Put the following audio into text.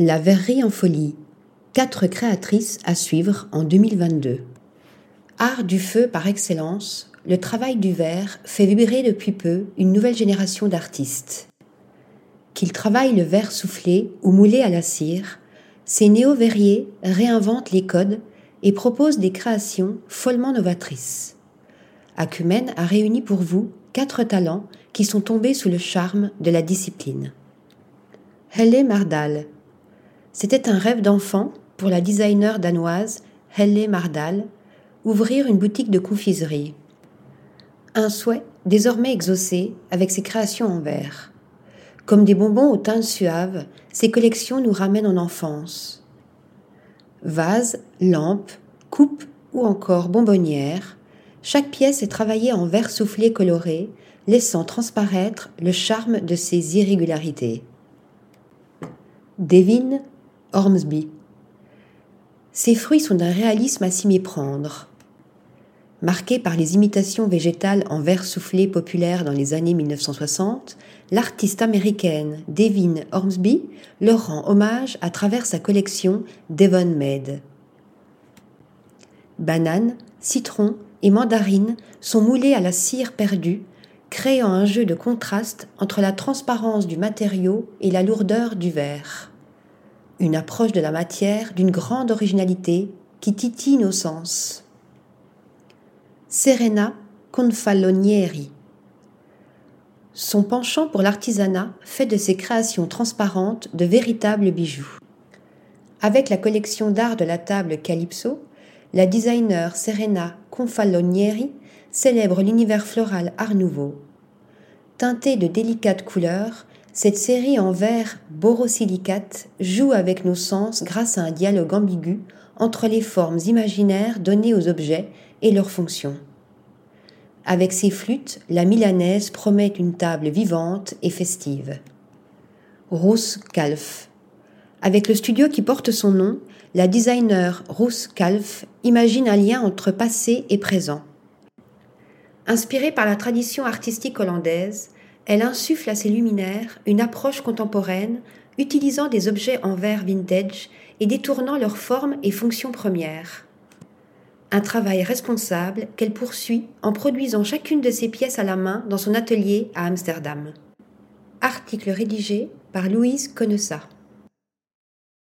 La verrerie en folie. Quatre créatrices à suivre en 2022. Art du feu par excellence, le travail du verre fait vibrer depuis peu une nouvelle génération d'artistes. Qu'ils travaillent le verre soufflé ou moulé à la cire, ces néo-verriers réinventent les codes et proposent des créations follement novatrices. Acumen a réuni pour vous quatre talents qui sont tombés sous le charme de la discipline. Helle Mardal, c'était un rêve d'enfant pour la designer danoise Helle Mardal, ouvrir une boutique de confiserie. Un souhait désormais exaucé avec ses créations en verre. Comme des bonbons aux teintes suaves, ces collections nous ramènent en enfance. Vases, lampes, coupes ou encore bonbonnières, chaque pièce est travaillée en verre soufflé coloré, laissant transparaître le charme de ses irrégularités. Devin Ormsby. Ces fruits sont d'un réalisme à s'y méprendre. Marqué par les imitations végétales en verre soufflé populaires dans les années 1960, l'artiste américaine Devin Ormsby leur rend hommage à travers sa collection Devon Made. Bananes, citrons et mandarines sont moulés à la cire perdue, créant un jeu de contraste entre la transparence du matériau et la lourdeur du verre une approche de la matière d'une grande originalité qui titille nos sens. Serena Confalonieri. Son penchant pour l'artisanat fait de ses créations transparentes de véritables bijoux. Avec la collection d'art de la table Calypso, la designer Serena Confalonieri célèbre l'univers floral Art Nouveau. Teintée de délicates couleurs, cette série en verre borosilicate joue avec nos sens grâce à un dialogue ambigu entre les formes imaginaires données aux objets et leurs fonctions. Avec ses flûtes, la milanaise promet une table vivante et festive. Ruth Kalf. Avec le studio qui porte son nom, la designer Ruth Kalf imagine un lien entre passé et présent. Inspirée par la tradition artistique hollandaise, elle insuffle à ses luminaires une approche contemporaine utilisant des objets en verre vintage et détournant leur forme et fonction première. Un travail responsable qu'elle poursuit en produisant chacune de ses pièces à la main dans son atelier à Amsterdam. Article rédigé par Louise Connessa.